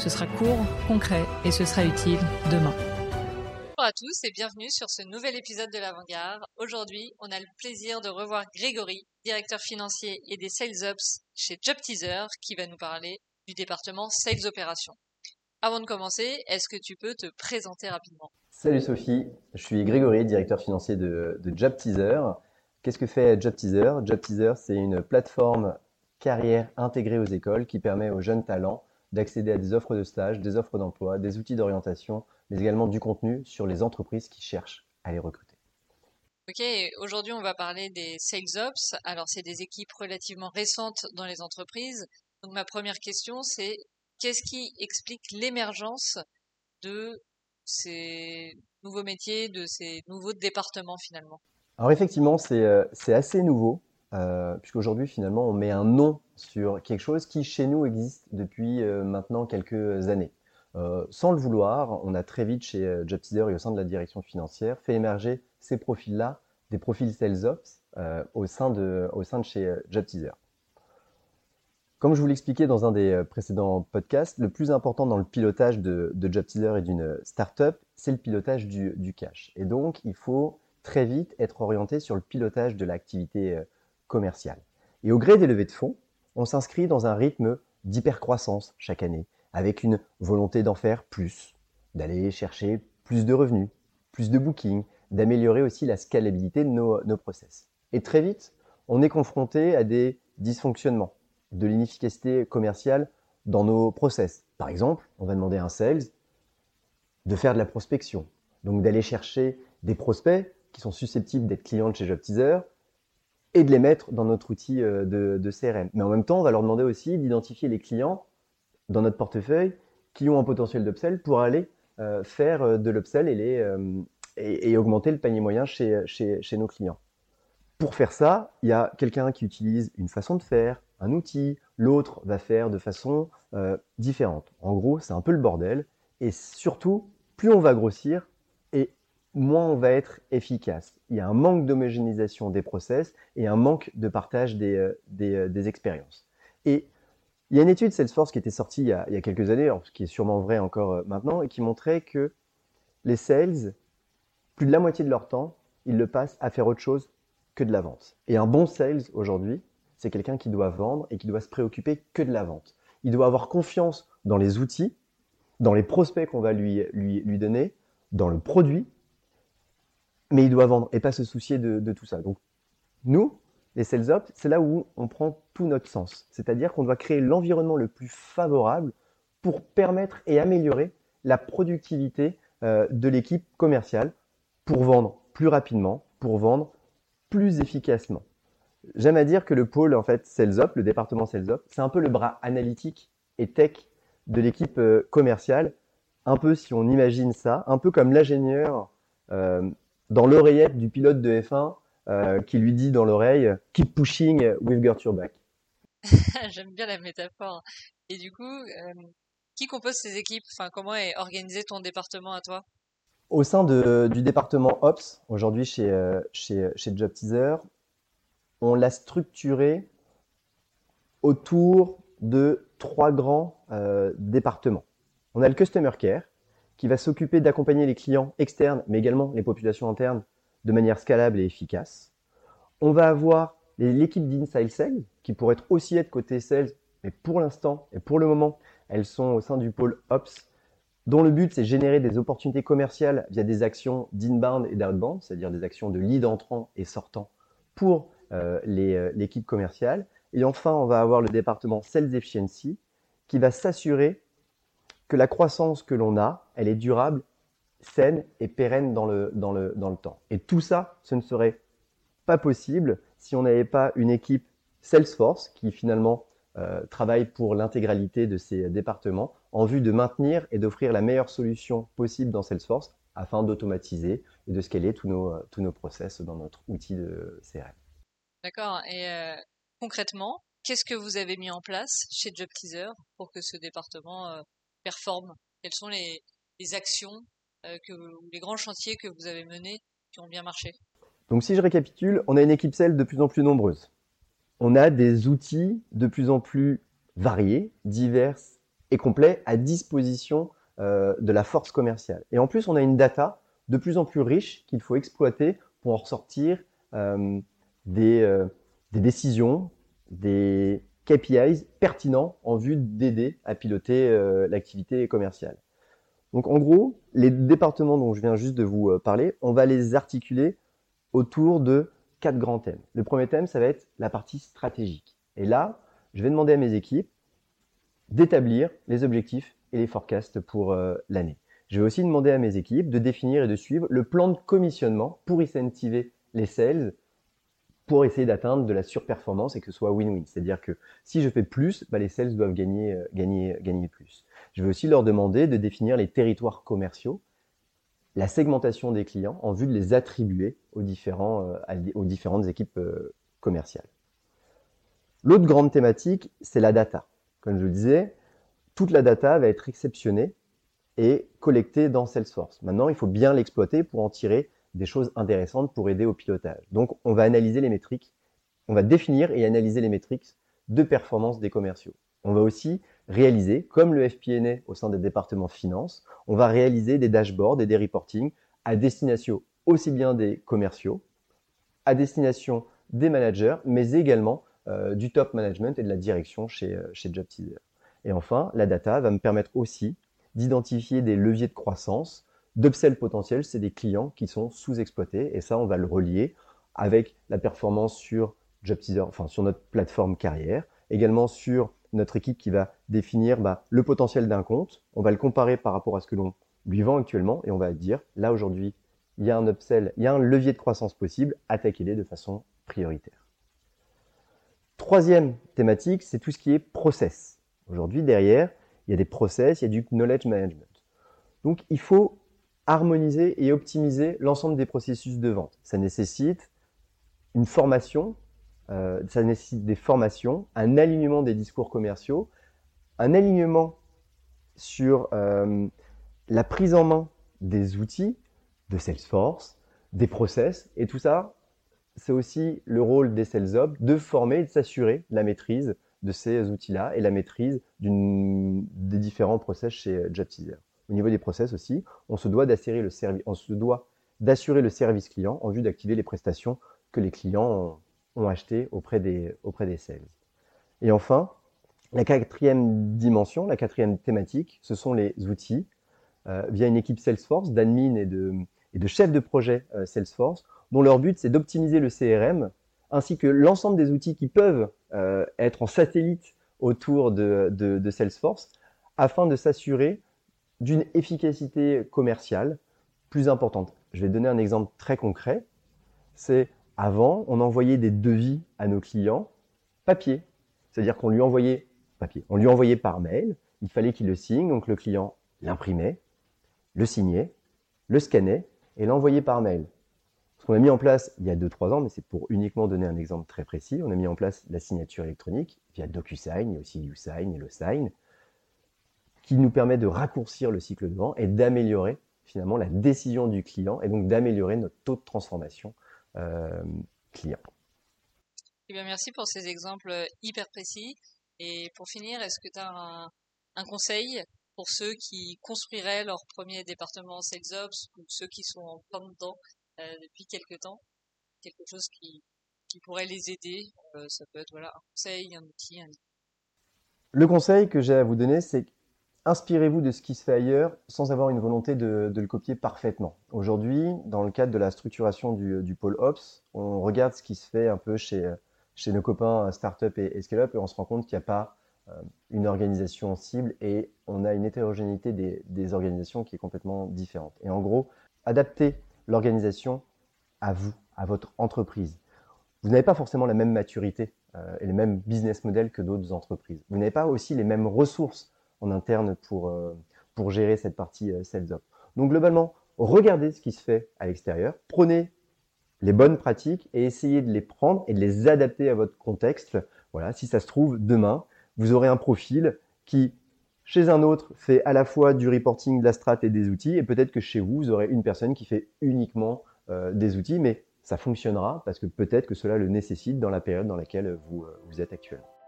Ce sera court, concret et ce sera utile demain. Bonjour à tous et bienvenue sur ce nouvel épisode de l'Avant-Garde. Aujourd'hui, on a le plaisir de revoir Grégory, directeur financier et des Sales Ops chez JobTeaser, qui va nous parler du département Sales Operations. Avant de commencer, est-ce que tu peux te présenter rapidement? Salut Sophie, je suis Grégory, directeur financier de, de JobTeaser. Qu'est-ce que fait JobTeaser? JobTeaser, c'est une plateforme carrière intégrée aux écoles qui permet aux jeunes talents d'accéder à des offres de stage, des offres d'emploi, des outils d'orientation, mais également du contenu sur les entreprises qui cherchent à les recruter. Ok, aujourd'hui on va parler des Sales Ops. Alors c'est des équipes relativement récentes dans les entreprises. Donc ma première question c'est qu'est-ce qui explique l'émergence de ces nouveaux métiers, de ces nouveaux départements finalement? Alors effectivement, c'est euh, c'est assez nouveau, euh, puisqu'aujourd'hui finalement on met un nom sur quelque chose qui chez nous existe depuis euh, maintenant quelques années. Euh, sans le vouloir, on a très vite chez JobTeaser et au sein de la direction financière fait émerger ces profils-là, des profils Sales Ops, au, sein de, au sein de chez JobTeaser. Comme je vous l'expliquais dans un des précédents podcasts, le plus important dans le pilotage de, de et d'une startup, c'est le pilotage du, du cash. Et donc, il faut très vite être orienté sur le pilotage de l'activité commerciale. Et au gré des levées de fonds, on s'inscrit dans un rythme d'hypercroissance chaque année, avec une volonté d'en faire plus, d'aller chercher plus de revenus, plus de bookings, d'améliorer aussi la scalabilité de nos, nos process. Et très vite, on est confronté à des dysfonctionnements, de l'inefficacité commerciale dans nos process. Par exemple, on va demander à un sales de faire de la prospection, donc d'aller chercher des prospects qui sont susceptibles d'être clients de chez JobTeaser et de les mettre dans notre outil euh, de, CRM. Mais en même temps, on va leur demander aussi d'identifier les clients dans notre portefeuille qui ont un potentiel d'upsell pour aller euh, faire euh, de l'upsell et, et, augmenter le panier moyen chez, chez, chez nos clients. Pour faire ça, il y a quelqu'un qui utilise une façon de faire, un outil, l'autre va faire de façon différente. En gros, c'est un peu le bordel. Et surtout, plus on va grossir moins on va être efficace. Il y a un manque d'homogénéisation des process et un manque de partage des, euh, euh, des expériences. Et il y a une étude Salesforce qui était sortie il y a, quelques années, alors, qui est sûrement vrai encore euh, maintenant, et qui montrait que les sales, plus de la moitié de leur temps, ils le passent à faire autre chose que de la vente. Et un bon sales aujourd'hui, c'est quelqu'un qui doit vendre et qui doit se préoccuper que de la vente. Il doit avoir confiance dans les outils, dans les prospects qu'on va lui, lui, lui donner, dans le produit, mais il doit vendre et pas se soucier de, tout ça. Donc, nous, les sales ops, c'est là où on prend tout notre sens. C'est-à-dire qu'on doit créer l'environnement le plus favorable pour permettre et améliorer la productivité euh, de l'équipe commerciale pour vendre plus rapidement, pour vendre plus efficacement. J'aime à dire que le pôle en fait sales ops, le département sales ops, c'est un peu le bras analytique et tech de l'équipe euh, commerciale. Un peu si on imagine ça, un peu comme l'ingénieur euh, dans l'oreillette du pilote de F1 euh, qui lui dit dans l'oreille Keep pushing, we've got your back. J'aime bien la métaphore. Et du coup, euh, qui compose ces équipes? Enfin, comment est organisé ton département à toi? Au sein de, du département Ops, aujourd'hui chez, euh, chez, chez JobTeaser, on l'a structuré autour de trois grands départements. On a le Customer Care, qui va s'occuper d'accompagner les clients externes, mais également les populations internes, de manière scalable et efficace. On va avoir l'équipe d'Inside Sales, qui pourrait être aussi être côté sales, mais pour l'instant et pour le moment, elles sont au sein du pôle Ops, dont le but c'est générer des opportunités commerciales via des actions d'inbound et d'outbound, c'est-à-dire des actions de lead entrant et sortant pour euh, l'équipe commerciale. Et enfin, on va avoir le département Sales Efficiency, qui va s'assurer que la croissance que l'on a, elle est durable, saine et pérenne dans le, dans, le, dans le temps. Et tout ça, ce ne serait pas possible si on n'avait pas une équipe Salesforce qui finalement euh, travaille pour l'intégralité de ces départements en vue de maintenir et d'offrir la meilleure solution possible dans Salesforce afin d'automatiser et de scaler tous nos, tous nos process dans notre outil de CRM. D'accord. Et euh, concrètement, qu'est-ce que vous avez mis en place chez Job Teaser pour que ce département euh, performe? Quelles sont les, actions euh, que, les grands chantiers que vous avez menés qui ont bien marché Donc si je récapitule, on a une équipe sales de plus en plus nombreuse on a des outils de plus en plus variés, divers et complets à disposition euh, de la force commerciale. Et en plus, on a une data de plus en plus riche qu'il faut exploiter pour en ressortir euh, des, des, décisions, des KPIs pertinents en vue d'aider à piloter l'activité commerciale. Donc en gros, les départements dont je viens juste de vous parler, on va les articuler autour de quatre grands thèmes. Le premier thème, ça va être la partie stratégique. Et là, je vais demander à mes équipes d'établir les objectifs et les forecasts pour euh, l'année. Je vais aussi demander à mes équipes de définir et de suivre le plan de commissionnement pour incentiver les sales pour essayer d'atteindre de la surperformance et que ce soit win-win. C'est-à-dire que si je fais plus, bah, les sales doivent gagner, euh, gagner, gagner plus. Je vais aussi leur demander de définir les territoires commerciaux la segmentation des clients en vue de les attribuer aux, différents, euh, aux différentes équipes euh, commerciales. L'autre grande thématique, c'est la data. Comme je le disais, toute la data va être exceptionnée et collectée dans Salesforce. Maintenant, il faut bien l'exploiter pour en tirer des choses intéressantes pour aider au pilotage. Donc, on va analyser les métriques, on va définir et analyser les métriques de performance des commerciaux. On va aussi réaliser, comme le FP&A au sein des départements finance, on va réaliser des dashboards et des reporting à destination aussi bien des commerciaux, à destination des managers, mais également euh, du top management et de la direction chez, euh, chez JobTeaser. Et enfin, la data va me permettre aussi d'identifier des leviers de croissance, d'upsell potentiel, c'est des clients qui sont sous-exploités, et ça, on va le relier avec la performance sur JobTeaser, enfin sur notre plateforme carrière, également sur notre équipe qui va définir bah, le potentiel d'un compte. On va le comparer par rapport à ce que l'on lui vend actuellement et on va dire là aujourd'hui, il y a un upsell, il y a un levier de croissance possible, attaquez-les de façon prioritaire. Troisième thématique, c'est tout ce qui est process. Aujourd'hui, derrière, il y a des process, il y a du knowledge management. Donc, il faut harmoniser et optimiser l'ensemble des processus de vente. Ça nécessite une formation euh, ça nécessite des formations, un alignement des discours commerciaux, un alignement sur euh, la prise en main des outils de Salesforce, des process, et tout ça, c'est aussi le rôle des sales de former et de s'assurer la maîtrise de ces outils-là et la maîtrise des différents process chez JobTeaser. Au niveau des process aussi, on se doit d'assurer le, le service client en vue d'activer les prestations que les clients ont ont acheté auprès des, auprès des sales. Et enfin, la quatrième dimension, la quatrième thématique, ce sont les outils euh, via une équipe Salesforce d'admin et de, et de chefs de projet euh, Salesforce, dont leur but c'est d'optimiser le CRM ainsi que l'ensemble des outils qui peuvent euh, être en satellite autour de Salesforce afin de s'assurer d'une efficacité commerciale plus importante. Je vais donner un exemple très concret. C'est avant, on envoyait des devis à nos clients papier. C'est-à-dire qu'on lui envoyait papier. On lui envoyait par mail. Il fallait qu'il le signe. Donc le client l'imprimait, le signait, le scannait et l'envoyait par mail. Ce qu'on a mis en place il y a 2-3 ans, mais c'est pour uniquement donner un exemple très précis, on a mis en place la signature électronique via DocuSign, il y a aussi YouSign et le Sign, qui nous permet de raccourcir le cycle de vente et d'améliorer finalement la décision du client et donc d'améliorer notre taux de transformation euh, client. Eh bien, merci pour ces exemples hyper précis. Et pour finir, est-ce que tu as un, conseil pour ceux qui construiraient leur premier département SalesOps ou ceux qui sont en plein dedans euh, depuis quelques temps? Quelque chose qui, qui pourrait les aider euh, Ça peut être voilà, un conseil, un outil. Un... Le conseil que j'ai à vous donner, c'est inspirez-vous de ce qui se fait ailleurs sans avoir une volonté de, le copier parfaitement. Aujourd'hui, dans le cadre de la structuration du, pôle Ops, on regarde ce qui se fait un peu chez, nos copains Startup et, et et on se rend compte qu'il n'y a pas euh, une organisation cible et on a une hétérogénéité des, des, organisations qui est complètement différente. Et en gros, adaptez l'organisation à vous, à votre entreprise. Vous n'avez pas forcément la même maturité euh, et les mêmes business models que d'autres entreprises. Vous n'avez pas aussi les mêmes ressources en interne pour, euh, pour gérer cette partie euh, sales ops. Donc globalement, regardez ce qui se fait à l'extérieur, prenez les bonnes pratiques et essayez de les prendre et de les adapter à votre contexte. Voilà, si ça se trouve, demain, vous aurez un profil qui, chez un autre, fait à la fois du reporting, de la strat et des outils, et peut-être que chez vous, vous aurez une personne qui fait uniquement des outils, mais ça fonctionnera parce que peut-être que cela le nécessite dans la période dans laquelle vous, euh, vous êtes actuellement.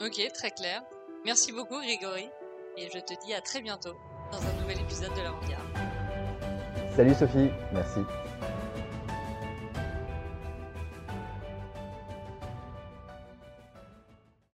Ok, très clair. Merci beaucoup Grégory et je te dis à très bientôt dans un nouvel épisode de La Salut Sophie, merci.